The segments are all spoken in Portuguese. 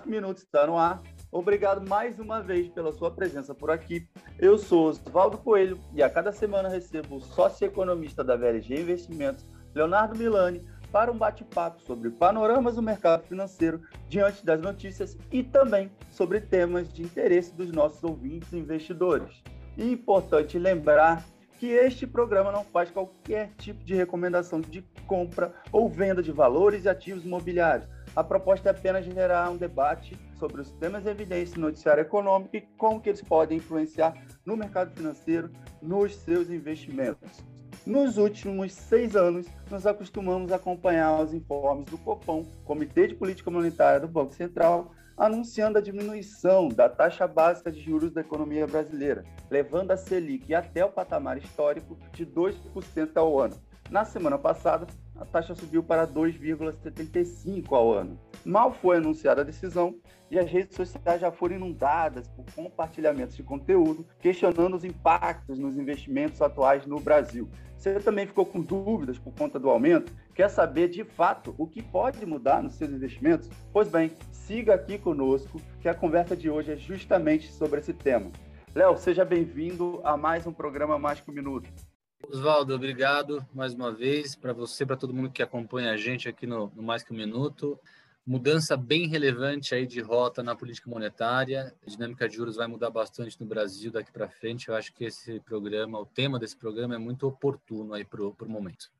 Que Minutos está no ar. Obrigado mais uma vez pela sua presença por aqui. Eu sou Osvaldo Coelho e a cada semana recebo o sócio-economista da VLG Investimentos, Leonardo Milani, para um bate-papo sobre panoramas do mercado financeiro diante das notícias e também sobre temas de interesse dos nossos ouvintes e investidores. E importante lembrar que este programa não faz qualquer tipo de recomendação de compra ou venda de valores e ativos imobiliários. A proposta é apenas gerar um debate sobre os temas evidentes no noticiário econômico e como que eles podem influenciar no mercado financeiro, nos seus investimentos. Nos últimos seis anos, nos acostumamos a acompanhar os informes do COPOM, Comitê de Política Monetária do Banco Central, anunciando a diminuição da taxa básica de juros da economia brasileira, levando a Selic até o patamar histórico de 2% ao ano. Na semana passada, a taxa subiu para 2,75 ao ano. Mal foi anunciada a decisão e as redes sociais já foram inundadas por compartilhamentos de conteúdo questionando os impactos nos investimentos atuais no Brasil. Você também ficou com dúvidas por conta do aumento? Quer saber de fato o que pode mudar nos seus investimentos? Pois bem, siga aqui conosco que a conversa de hoje é justamente sobre esse tema. Léo, seja bem-vindo a mais um programa um Minuto. Oswaldo, obrigado mais uma vez para você, para todo mundo que acompanha a gente aqui no, no, Mais que um Minuto. Mudança bem relevante aí de rota na política monetária. A dinâmica de juros vai mudar bastante no Brasil daqui para frente. Eu acho que esse programa, o tema desse programa é muito oportuno aí para o momento.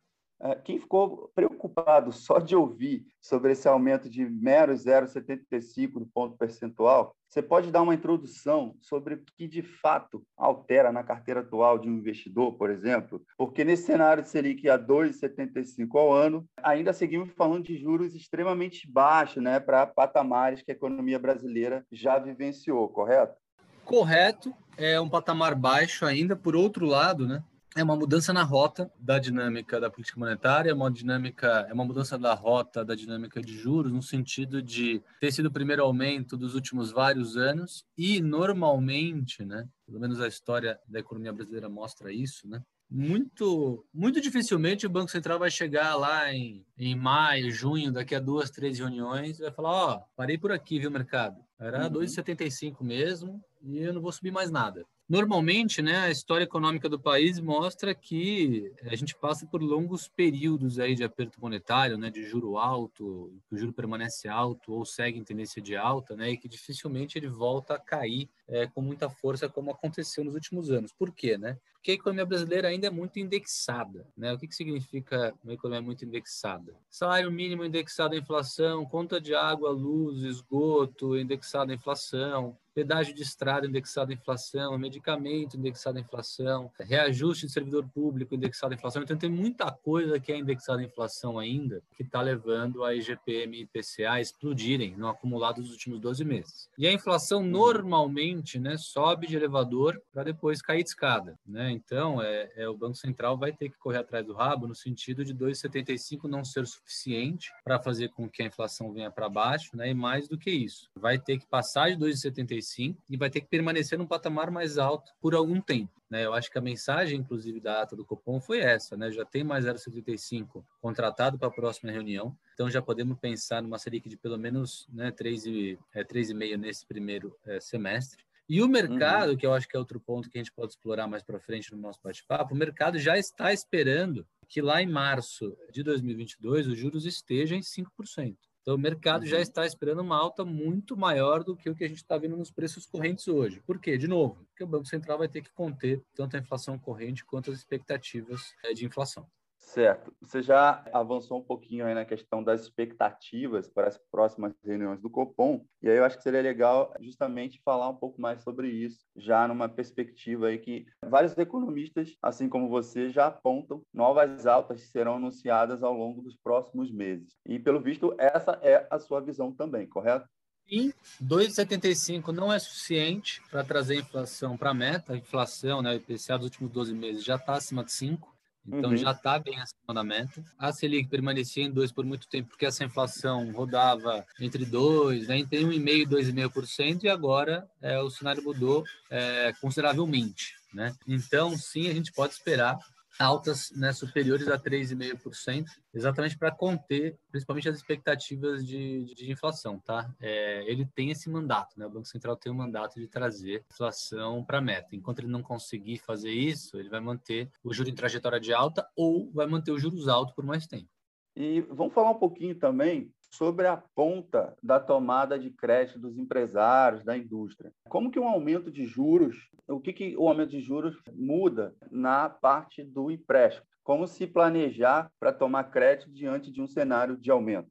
É, quem ficou preocupado só de ouvir sobre esse aumento de mero 0,75 do ponto percentual, você pode dar uma introdução sobre o que de fato altera na carteira atual de um investidor, por exemplo? Porque nesse cenário de Selic a 2,75 ao ano, ainda seguimos falando de juros extremamente baixos né, para patamares que a economia brasileira já vivenciou, correto? Correto, é um patamar baixo ainda. Por outro lado, né, é uma mudança na rota da dinâmica da política monetária, é uma dinâmica, é uma mudança da rota da dinâmica de juros no sentido de ter sido o primeiro aumento dos últimos vários anos e normalmente, né, pelo menos a história da economia brasileira mostra isso, né? Muito, muito dificilmente o Banco Central vai chegar lá em, em maio, junho, daqui a duas, três reuniões, e vai falar: Ó, oh, parei por aqui, viu, mercado? Era uhum. 2,75 mesmo e eu não vou subir mais nada. Normalmente, né, a história econômica do país mostra que a gente passa por longos períodos aí de aperto monetário, né, de juro alto, que o juro permanece alto ou segue em tendência de alta, né, e que dificilmente ele volta a cair é, com muita força como aconteceu nos últimos anos. Por quê, né? Porque a economia brasileira ainda é muito indexada, né? O que, que significa uma economia muito indexada? Salário mínimo indexado à inflação, conta de água, luz, esgoto indexado à inflação, pedágio de estrada indexado à inflação, medicamento indexado à inflação, reajuste de servidor público indexado à inflação. Então, tem muita coisa que é indexada à inflação ainda, que está levando a IGPM e IPCA a explodirem no acumulado dos últimos 12 meses. E a inflação, uhum. normalmente, né, sobe de elevador para depois cair de escada. Né? Então, é, é, o Banco Central vai ter que correr atrás do rabo no sentido de 2,75 não ser suficiente para fazer com que a inflação venha para baixo, né? e mais do que isso, vai ter que passar de 2,75 e vai ter que permanecer num patamar mais alto por algum tempo. Né? Eu acho que a mensagem, inclusive, da ata do Copom foi essa, né? Já tem mais 0,75 contratado para a próxima reunião, então já podemos pensar numa Selic de pelo menos né, 3,5 é, 3,5 nesse primeiro é, semestre. E o mercado, uhum. que eu acho que é outro ponto que a gente pode explorar mais para frente no nosso bate-papo, o mercado já está esperando que lá em março de 2022 os juros estejam em 5%. Então, o mercado uhum. já está esperando uma alta muito maior do que o que a gente está vendo nos preços correntes hoje. Por quê? De novo, porque o Banco Central vai ter que conter tanto a inflação corrente quanto as expectativas eh, de inflação. Certo. Você já avançou um pouquinho aí na questão das expectativas para as próximas reuniões do Copom, e aí eu acho que seria legal justamente falar um pouco mais sobre isso, já numa perspectiva aí que vários economistas, assim como você, já apontam novas altas que serão anunciadas ao longo dos próximos meses. E pelo visto, essa é a sua visão também, correto? Sim, 2,75 não é suficiente para trazer a inflação para a meta. A inflação, né, o IPCA dos últimos 12 meses já está acima de 5. Então uhum. já está bem acima. A Selic permanecia em 2 por muito tempo, porque essa inflação rodava entre 2, né, entre 1,5% e 2,5%, e agora é, o cenário mudou é, consideravelmente. Né? Então, sim, a gente pode esperar altas né, superiores a 3,5%, exatamente para conter principalmente as expectativas de, de, inflação. Tá? É, ele tem esse mandato, né? o Banco Central tem o mandato de trazer inflação para a meta. Enquanto ele não conseguir fazer isso, ele vai manter o juro em trajetória de alta ou vai manter os juros altos por mais tempo. E vamos falar um pouquinho também sobre a ponta da tomada de crédito dos empresários, da indústria. Como que um aumento de juros, o que, que o aumento de juros muda na parte do empréstimo? Como se planejar para tomar crédito diante de um cenário de aumento?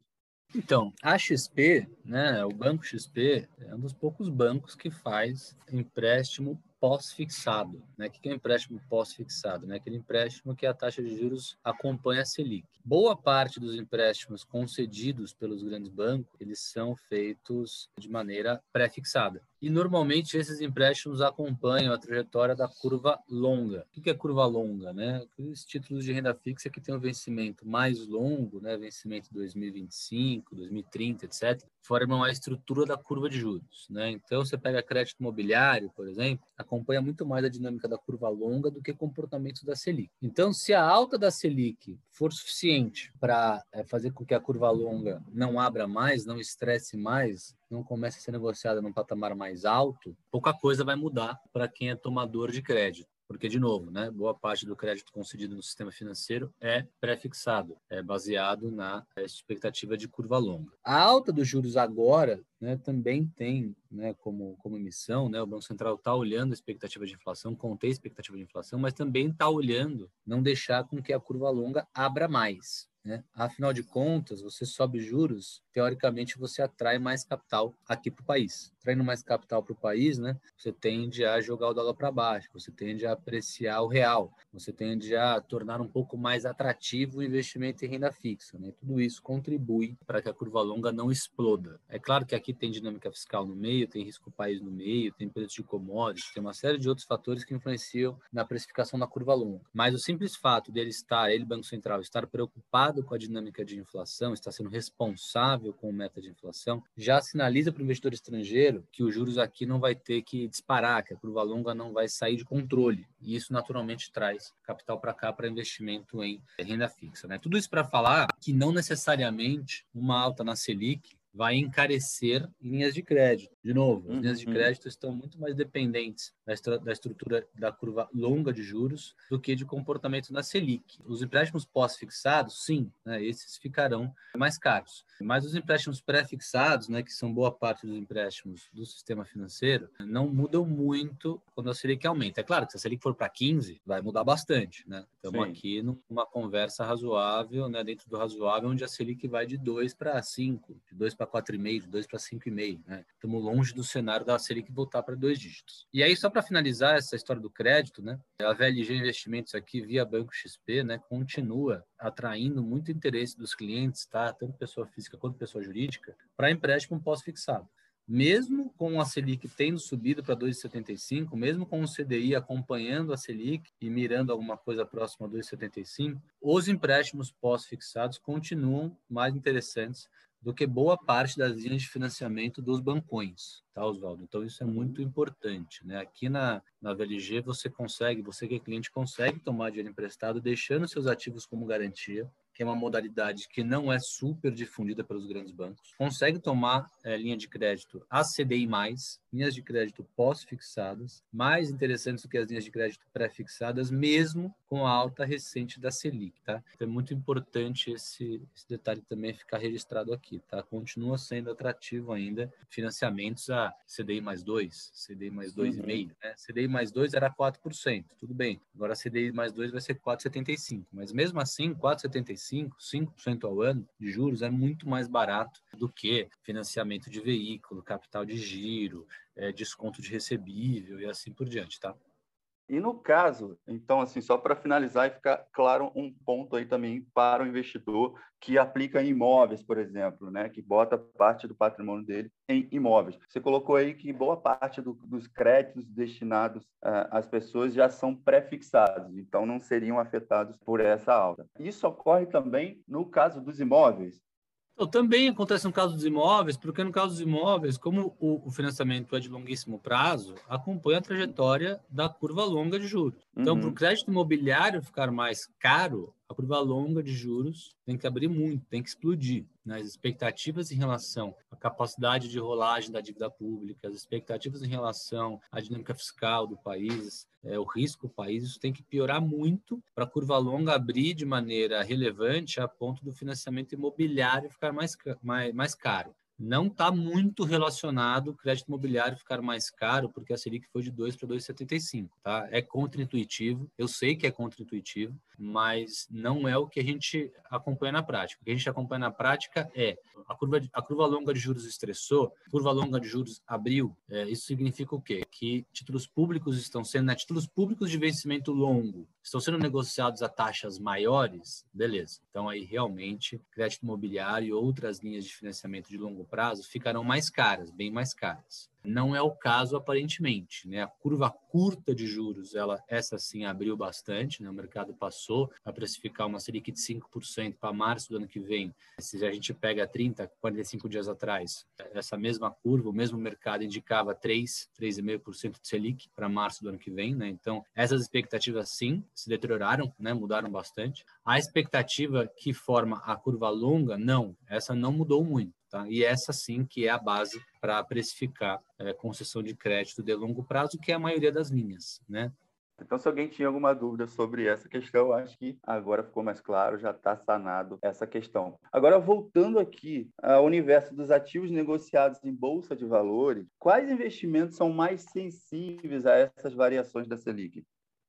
Então, a XP, né, o Banco XP, é um dos poucos bancos que faz empréstimo pós-fixado. Né? O que é um empréstimo pós-fixado? Né? Aquele empréstimo que a taxa de juros acompanha a Selic. Boa parte dos empréstimos concedidos pelos grandes bancos, eles são feitos de maneira pré-fixada. E normalmente esses empréstimos acompanham a trajetória da curva longa. O que é curva longa? Né? Os títulos de renda fixa que têm um vencimento mais longo, né? vencimento 2025, 2030, etc., formam a estrutura da curva de juros. Né? Então, você pega crédito imobiliário, por exemplo, acompanha muito mais a dinâmica da curva longa do que o comportamento da Selic. Então, se a alta da Selic for suficiente para é, fazer com que a curva longa não abra mais, não estresse mais, não comece a ser negociada num patamar mais alto, pouca coisa vai mudar para quem é tomador de crédito. Porque, de novo, né, boa parte do crédito concedido no sistema financeiro é pré-fixado, é baseado na expectativa de curva longa. A alta dos juros agora né, também tem né, como, como missão, né, o Banco Central está olhando a expectativa de inflação, contém a expectativa de inflação, mas também está olhando não deixar com que a curva longa abra mais. Né? Afinal de contas, você sobe juros, teoricamente você atrai mais capital aqui para o país. Traindo mais capital para o país, né? você tende a jogar o dólar para baixo, você tende a apreciar o real, você tende a tornar um pouco mais atrativo o investimento em renda fixa. Né? Tudo isso contribui para que a curva longa não exploda. É claro que aqui tem dinâmica fiscal no meio, tem risco país no meio, tem preço de commodities, tem uma série de outros fatores que influenciam na precificação da curva longa. Mas o simples fato dele estar, ele, Banco Central, estar preocupado preocupado com a dinâmica de inflação, está sendo responsável com o meta de inflação, já sinaliza para o investidor estrangeiro que os juros aqui não vai ter que disparar, que a curva longa não vai sair de controle. E isso naturalmente traz capital para cá para investimento em renda fixa. Né? Tudo isso para falar que não necessariamente uma alta na Selic vai encarecer linhas de crédito. De novo, as linhas de uhum. crédito estão muito mais dependentes da, estru da, estrutura da curva longa de juros do que de comportamento na Selic. Os empréstimos pós-fixados, sim, né, esses ficarão mais caros. Mas os empréstimos pré-fixados, né, que são boa parte dos empréstimos do sistema financeiro, não mudam muito quando a Selic aumenta. É claro que se a Selic for para 15, vai mudar bastante. Né? Estamos aqui numa conversa razoável, né, dentro do razoável, onde a Selic vai de 2 para 5, de 2 para 4,5, de 2 para 5,5. Né? Estamos longe do cenário da Selic voltar para dois dígitos. E aí, só para finalizar essa história do crédito, né? a VLG Investimentos aqui, via Banco XP, né, continua atraindo muito interesse dos clientes, tá? tanto pessoa física quanto pessoa jurídica, para empréstimo pós-fixado mesmo com a Selic tendo subido para 2,75, mesmo com o CDI acompanhando a Selic e mirando alguma coisa próxima a 2,75, os empréstimos pós-fixados continuam mais interessantes do que boa parte das linhas de financiamento dos bancões, tá, Oswaldo? Então, isso é uhum. muito importante, né? Aqui na, na VLG, você consegue, você que é cliente, consegue tomar dinheiro emprestado, deixando seus ativos como garantia, que é uma modalidade que não é super difundida pelos grandes bancos, consegue tomar é, linha de crédito a CDI+, linhas de crédito pós-fixadas, mais interessantes do que as linhas de crédito pré-fixadas, mesmo com a alta recente da Selic, tá? Então é muito importante esse, esse detalhe também ficar registrado aqui, tá? Continua sendo atrativo ainda financiamentos a CDI mais 2, CDI mais 2,5, uhum. né? CDI mais 2 era 4%, tudo bem. Agora CDI mais 2 vai ser 4,75, mas mesmo assim, 4,75, 5% ao ano de juros é muito mais barato do que financiamento de veículo, capital de giro, é, desconto de recebível e assim por diante, tá? E no caso, então, assim, só para finalizar e ficar claro um ponto aí também para o investidor que aplica em imóveis, por exemplo, né, que bota parte do patrimônio dele em imóveis. Você colocou aí que boa parte do, dos créditos destinados uh, às pessoas já são pré-fixados, então não seriam afetados por essa alta. Isso ocorre também no caso dos imóveis. Então, também acontece no caso dos imóveis, porque no caso dos imóveis, como o, o financiamento é de longuíssimo prazo, acompanha a trajetória da curva longa de juros. Então, uhum. para o crédito imobiliário ficar mais caro, a curva longa de juros tem que abrir muito, tem que explodir. Né? As expectativas em relação capacidade de rolagem da dívida pública, as expectativas em relação à dinâmica fiscal do país, é, o risco do país, isso tem que piorar muito para a curva longa abrir de maneira relevante a ponto do financiamento imobiliário ficar mais, mais, mais caro não está muito relacionado o crédito imobiliário ficar mais caro, porque a Selic foi de 2 para 2,75, tá? É contraintuitivo, eu sei que é contraintuitivo, mas não é o que a gente acompanha na prática. O que a gente acompanha na prática é a curva, a curva longa de juros estressou, curva longa de juros abriu. É, isso significa o quê? Que títulos públicos estão sendo, né, títulos públicos de vencimento longo estão sendo negociados a taxas maiores, beleza. Então aí realmente crédito imobiliário e outras linhas de financiamento de longo prazo ficarão mais caras, bem mais caras. Não é o caso aparentemente, né? A curva curta de juros, ela essa sim abriu bastante, né? O mercado passou a precificar uma Selic de 5% para março do ano que vem. Se a gente pega 30, 45 dias atrás, essa mesma curva, o mesmo mercado indicava 3, 3,5% de Selic para março do ano que vem, né? Então, essas expectativas sim se deterioraram, né? Mudaram bastante. A expectativa que forma a curva longa, não, essa não mudou muito. Tá? E essa sim que é a base para precificar é, concessão de crédito de longo prazo, que é a maioria das linhas. Né? Então, se alguém tinha alguma dúvida sobre essa questão, acho que agora ficou mais claro, já está sanado essa questão. Agora, voltando aqui ao universo dos ativos negociados em bolsa de valores, quais investimentos são mais sensíveis a essas variações da Selic?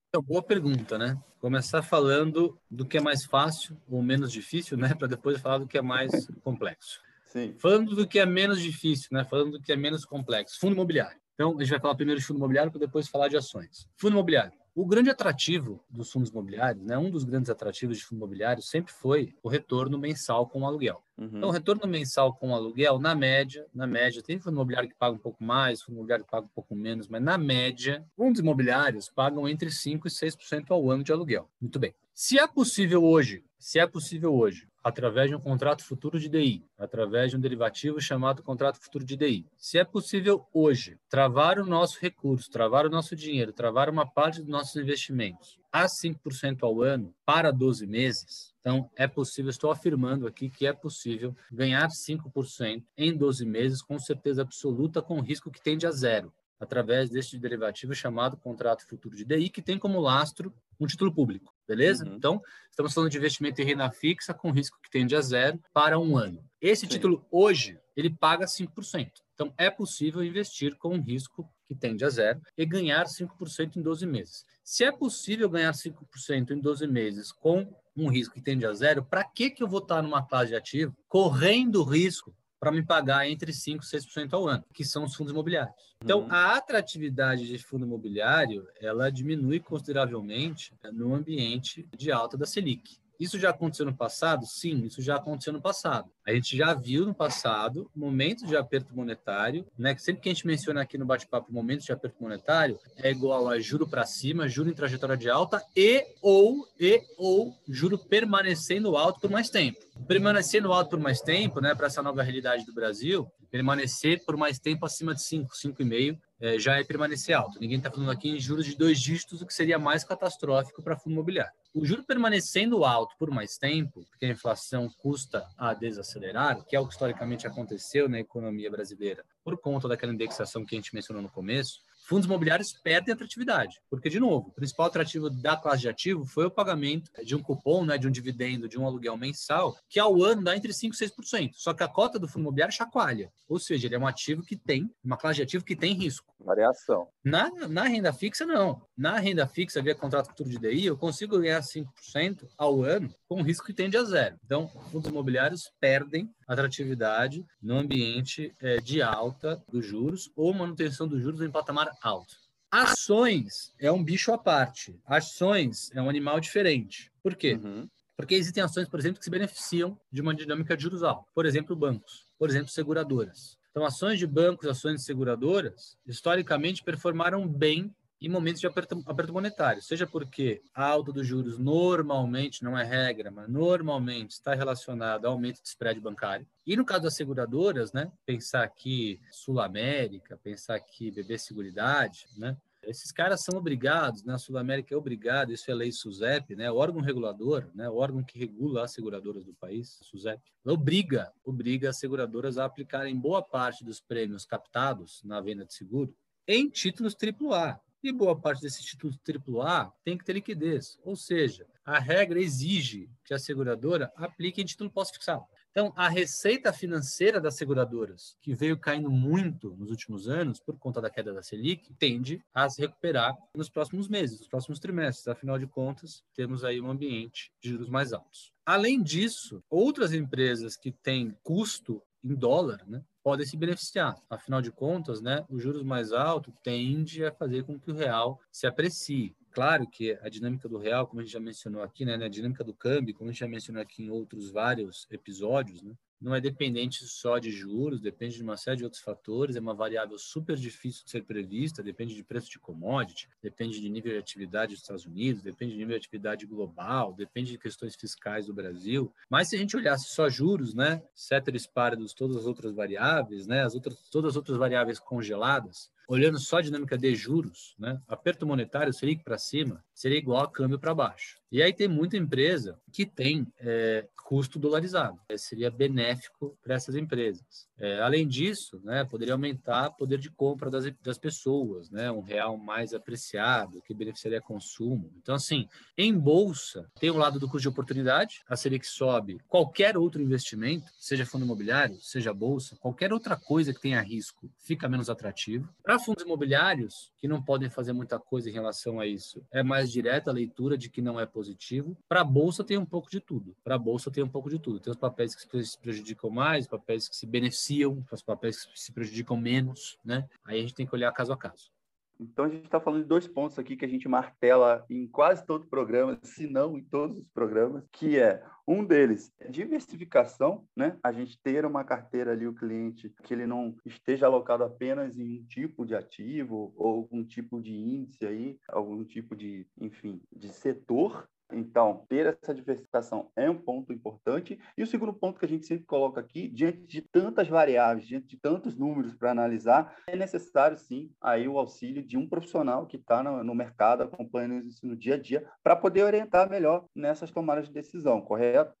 Então, boa pergunta, né? Começar falando do que é mais fácil ou menos difícil, né? Para depois falar do que é mais complexo. Sim. Falando do que é menos difícil, né? Falando do que é menos complexo. Fundo imobiliário. Então, a gente vai falar primeiro de fundo imobiliário para depois falar de ações. Fundo imobiliário. O grande atrativo dos fundos imobiliários, né, um dos grandes atrativos de fundo imobiliário sempre foi o retorno mensal com o aluguel. Uhum. Então, o retorno mensal com o aluguel, na média, na média, tem fundo imobiliário que paga um pouco mais, fundo imobiliário que paga um pouco menos, mas na média, fundos imobiliários pagam entre 5% e 6% ao ano de aluguel. Muito bem. Se é possível hoje, se é possível hoje, através de um contrato futuro de DI, através de um derivativo chamado contrato futuro de DI. Se é possível hoje travar o nosso recurso, travar o nosso dinheiro, travar uma parte dos nossos investimentos a 5% ao ano para 12 meses, então é possível, estou afirmando aqui que é possível ganhar 5% em 12 meses com certeza absoluta com risco que tende a zero através deste derivativo chamado contrato futuro de DI, que tem como lastro um título público, beleza? Uhum. Então, estamos falando de investimento em renda fixa com risco que tende a zero para um ano. Esse Sim. título, hoje, ele paga 5%. Então, é possível investir com um risco que tende a zero e ganhar 5% em 12 meses. Se é possível ganhar 5% em 12 meses com um risco que tende a zero, para que, que eu vou estar numa classe de ativo correndo risco para me pagar entre 5% e 6% ao ano, que são os fundos imobiliários. Então, uhum. a atratividade de fundo imobiliário, ela diminui consideravelmente no ambiente de alta da Selic. Isso já aconteceu no passado? Sim, isso já aconteceu no passado. A gente já viu no passado momentos de aperto monetário, né? Sempre que a gente menciona aqui no bate-papo momentos de aperto monetário é igual a juro para cima, juro em trajetória de alta e ou e ou juro permanecendo alto por mais tempo. Permanecendo alto por mais tempo, né? Para essa nova realidade do Brasil, permanecer por mais tempo acima de 5, 5,5 é, já é permanecer alto. Ninguém está falando aqui em juros de dois dígitos, o que seria mais catastrófico para fundo imobiliário. O juro permanecendo alto por mais tempo, porque a inflação custa a desacelerar, que é o que historicamente aconteceu na economia brasileira, por conta daquela indexação que a gente mencionou no começo, fundos imobiliários perdem atratividade. Porque, de novo, o principal atrativo da classe de ativo foi o pagamento de um cupom, né, de um dividendo, de um aluguel mensal, que ao ano dá entre 5% e 6%. Só que a cota do fundo imobiliário chacoalha. Ou seja, ele é um ativo que tem, uma classe de ativo que tem risco. Variação. Na, na renda fixa, não. Na renda fixa, via contrato futuro de DI, eu consigo ganhar 5% ao ano com risco que tende a zero. Então, fundos imobiliários perdem atratividade no ambiente é, de alta dos juros ou manutenção dos juros em patamar alto. Ações é um bicho à parte. Ações é um animal diferente. Por quê? Uhum. Porque existem ações, por exemplo, que se beneficiam de uma dinâmica de juros alta. Por exemplo, bancos. Por exemplo, seguradoras. Então, ações de bancos, ações de seguradoras, historicamente performaram bem em momentos de aperto, aperto monetário, seja porque a alta dos juros normalmente, não é regra, mas normalmente está relacionada ao aumento de spread bancário. E no caso das seguradoras, né, pensar aqui Sul América, pensar aqui BB Seguridade, né, esses caras são obrigados, né? a Sul América é obrigada, isso é lei SUSEP, né? órgão regulador, né? órgão que regula as seguradoras do país, SUSEP, obriga, obriga as seguradoras a aplicarem boa parte dos prêmios captados na venda de seguro em títulos AAA. E boa parte desses títulos AAA tem que ter liquidez, ou seja, a regra exige que a seguradora aplique em título pós-fixado. Então, a receita financeira das seguradoras, que veio caindo muito nos últimos anos por conta da queda da Selic, tende a se recuperar nos próximos meses, nos próximos trimestres. Afinal de contas, temos aí um ambiente de juros mais altos. Além disso, outras empresas que têm custo em dólar, né, podem se beneficiar. Afinal de contas, né, os juros mais altos tende a fazer com que o real se aprecie. Claro que a dinâmica do real, como a gente já mencionou aqui, né, a dinâmica do câmbio, como a gente já mencionou aqui em outros vários episódios, né, não é dependente só de juros, depende de uma série de outros fatores, é uma variável super difícil de ser prevista, depende de preço de commodity, depende de nível de atividade dos Estados Unidos, depende de nível de atividade global, depende de questões fiscais do Brasil. Mas se a gente olhasse só juros, né, ceteris paribus, todas as outras variáveis, né, as outras, todas as outras variáveis congeladas, olhando só a dinâmica de juros, né, aperto monetário seria para cima, seria igual a câmbio para baixo. E aí tem muita empresa que tem é, custo dolarizado. É, seria benéfico para essas empresas. É, além disso, né, poderia aumentar o poder de compra das, das pessoas, né, um real mais apreciado, que beneficiaria consumo. Então, assim, em bolsa, tem o um lado do custo de oportunidade, a Selic sobe, qualquer outro investimento, seja fundo imobiliário, seja bolsa, qualquer outra coisa que tenha risco, fica menos atrativo. Para fundos imobiliários, que não podem fazer muita coisa em relação a isso, é mais direta a leitura de que não é positivo. Para a bolsa, tem um pouco de tudo. Para a bolsa, tem um pouco de tudo. Tem os papéis que se prejudicam mais, papéis que se beneficiam, os papéis que se prejudicam menos, né? Aí a gente tem que olhar caso a caso. Então, a gente está falando de dois pontos aqui que a gente martela em quase todo programa, se não em todos os programas, que é um deles, diversificação, né? A gente ter uma carteira ali, o cliente, que ele não esteja alocado apenas em um tipo de ativo ou algum tipo de índice aí, algum tipo de, enfim, de setor, então, ter essa diversificação é um ponto importante. E o segundo ponto que a gente sempre coloca aqui, diante de tantas variáveis, diante de tantos números para analisar, é necessário sim aí o auxílio de um profissional que está no, no, mercado, acompanhando isso no dia a dia, para poder orientar melhor nessas tomadas de decisão, correto?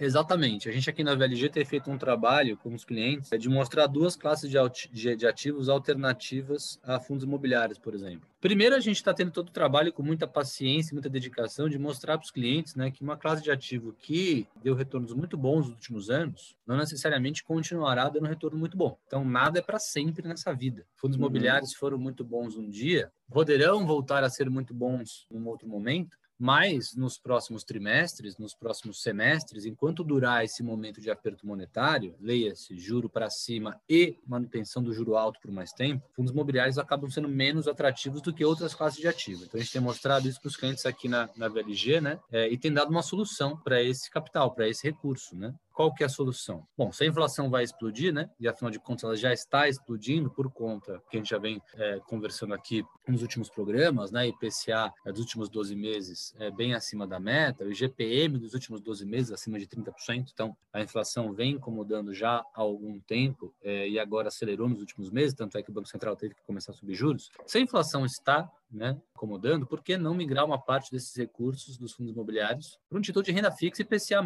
Exatamente. A gente aqui na VLG tem feito um trabalho com os clientes de mostrar duas classes de ativos alternativas a fundos imobiliários, por exemplo. Primeiro, a gente está tendo todo o trabalho com muita paciência, muita dedicação de mostrar para os clientes né, que uma classe de ativo que deu retornos muito bons nos últimos anos, não necessariamente continuará dando retorno muito bom. Então, nada é para sempre nessa vida. Fundos uhum. imobiliários foram muito bons um dia, poderão voltar a ser muito bons em um outro momento, mas nos próximos trimestres, nos próximos semestres, enquanto durar esse momento de aperto monetário, leia-se juro para cima e manutenção do juro alto por mais tempo, fundos imobiliários acabam sendo menos atrativos do que outras classes de ativo. Então a gente tem mostrado isso para os clientes aqui na, na VLG, né? É, e tem dado uma solução para esse capital, para esse recurso, né? Qual que é a solução? Bom, se a inflação vai explodir, né? E afinal de contas ela já está explodindo por conta que a gente já vem é, conversando aqui nos últimos programas, né? IPCA é, dos últimos 12 meses é bem acima da meta, o IGPM dos últimos 12 meses acima de 30%. Então, a inflação vem incomodando já há algum tempo é, e agora acelerou nos últimos meses, tanto é que o Banco Central teve que começar a subir juros. Se a inflação está né, incomodando, por que não migrar uma parte desses recursos dos fundos imobiliários para um título de renda fixa e IPCA+,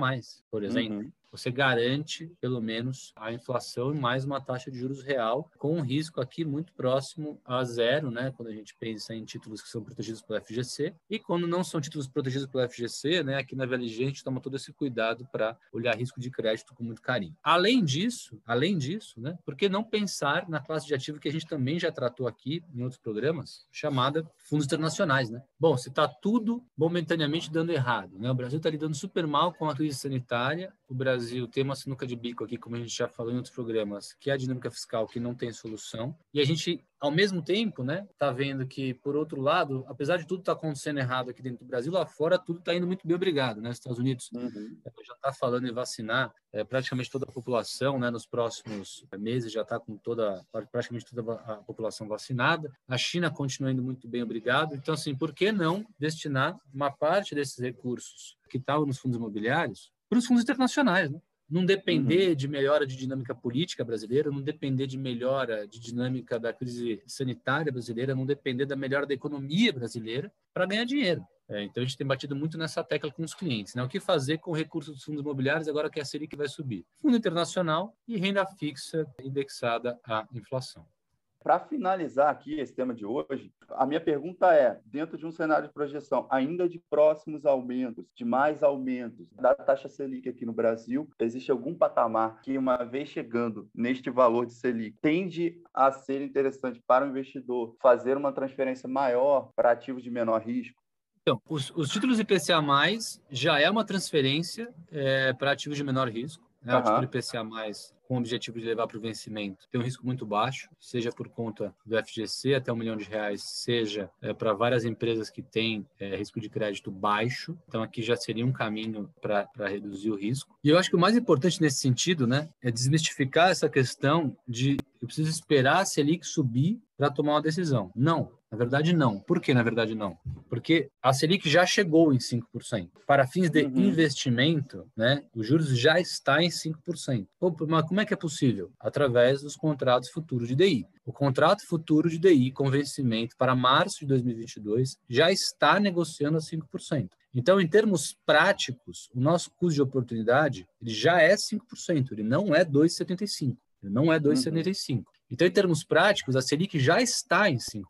por exemplo? Uhum você garante, pelo menos, a inflação e mais uma taxa de juros real, com um risco aqui muito próximo a zero, né? Quando a gente pensa em títulos que são protegidos pelo FGC. E quando não são títulos protegidos pelo FGC, né? Aqui na VLG a gente toma todo esse cuidado para olhar risco de crédito com muito carinho. Além disso, além disso, né? Por que não pensar na classe de ativo que a gente também já tratou aqui em outros programas, chamada fundos internacionais, né? Bom, se está tudo momentaneamente dando errado, né? O Brasil está lidando super mal com a crise sanitária, o Brasil tem uma sinuca de bico aqui, como a gente já falou em outros programas, que é a dinâmica fiscal que não tem solução, e a gente Ao mesmo tempo, né, tá vendo que, por outro lado, apesar de tudo estar tá acontecendo errado aqui dentro do Brasil, lá fora tudo está indo muito bem, obrigado, né? Os Estados Unidos uhum. já está falando em vacinar é, praticamente toda a população, né? Nos próximos meses já está com toda, praticamente toda a população vacinada. A China continua indo muito bem, obrigado. Então, assim, por que não destinar uma parte desses recursos que estavam nos fundos imobiliários para os fundos internacionais, né? Não depender uhum. de melhora de dinâmica política brasileira, não depender de melhora de dinâmica da crise sanitária brasileira, não depender da melhora da economia brasileira para ganhar dinheiro. É, então a gente tem batido muito nessa tecla com os clientes. Né? O que fazer com recursos dos fundos imobiliários agora que é a Selic vai subir? Fundo internacional e renda fixa indexada à inflação. Para finalizar aqui esse tema de hoje, a minha pergunta é: dentro de um cenário de projeção ainda de próximos aumentos, de mais aumentos da taxa Selic aqui no Brasil, existe algum patamar que, uma vez chegando neste valor de Selic, tende a ser interessante para o investidor fazer uma transferência maior para ativos de menor risco? Então, os, os títulos IPCA+, já é uma transferência é, para ativos de menor risco. Né? Uhum. O título IPCA+, com o objetivo de levar para o vencimento, tem um risco muito baixo, seja por conta do FGC até um milhão de reais, seja é, para várias empresas que têm é, risco de crédito baixo. Então, aqui já seria um caminho para reduzir o risco. E eu acho que o mais importante nesse sentido né, é desmistificar essa questão de eu preciso esperar a Selic subir para tomar uma decisão. Não, na verdade, não. Por que, na verdade, não? Porque a Selic já chegou em 5%. Para fins de uhum. investimento, né, o juros já está em 5%. mas como é que é possível? Através dos contratos futuros de DI. O contrato futuro de DI com vencimento para março de 2022 já está negociando a 5%. Então, em termos práticos, o nosso custo de oportunidade ele já é 5%, ele não é 2,75%. Ele não é 2,75%. Uhum. Então, em termos práticos, a Selic já está em 5%.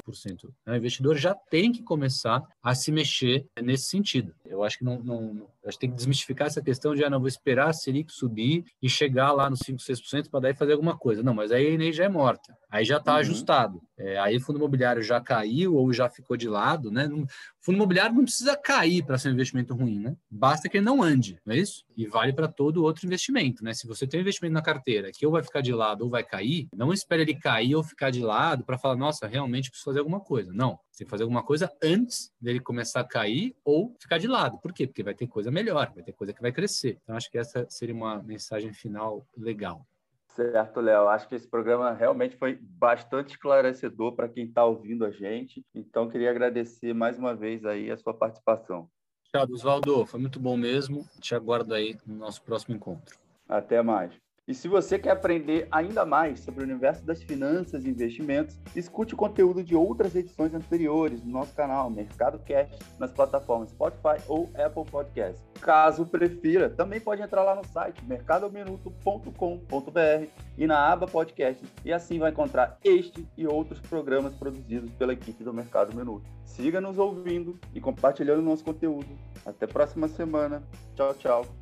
Né? O investidor já tem que começar a se mexer nesse sentido. Eu acho que não, não acho que tem que desmistificar essa questão de ah, não vou esperar a Selic subir e chegar lá nos 5, 6% para daí fazer alguma coisa. Não, mas aí a Enei já é morta. Aí já está uhum. ajustado. É, aí o fundo imobiliário já caiu ou já ficou de lado, né? O fundo imobiliário não precisa cair para ser um investimento ruim, né? Basta que ele não ande, não é isso? E vale para todo outro investimento, né? Se você tem um investimento na carteira que ou vai ficar de lado ou vai cair, não espere ele cair ou ficar de lado para falar, nossa, realmente preciso fazer alguma coisa. Não. Você tem que fazer alguma coisa antes dele começar a cair ou ficar de lado. Por quê? Porque vai ter coisa melhor, vai ter coisa que vai crescer. Então, acho que essa seria uma mensagem final legal. Certo, Léo. Acho que esse programa realmente foi bastante esclarecedor para quem está ouvindo a gente. Então, queria agradecer mais uma vez aí a sua participação. Tchau, Oswaldo. Foi muito bom mesmo. Te aguardo aí no nosso próximo encontro. Até mais. E se você quer aprender ainda mais sobre o universo das finanças e investimentos, escute o conteúdo de outras edições anteriores do nosso canal Mercado Cash nas plataformas Spotify ou Apple Podcasts. Caso prefira, também pode entrar lá no site mercadominuto.com.br e na aba podcast e assim vai encontrar este e outros programas produzidos pela equipe do Mercado Minuto. Siga nos ouvindo e compartilhando nosso conteúdo. Até a próxima semana. Tchau, tchau.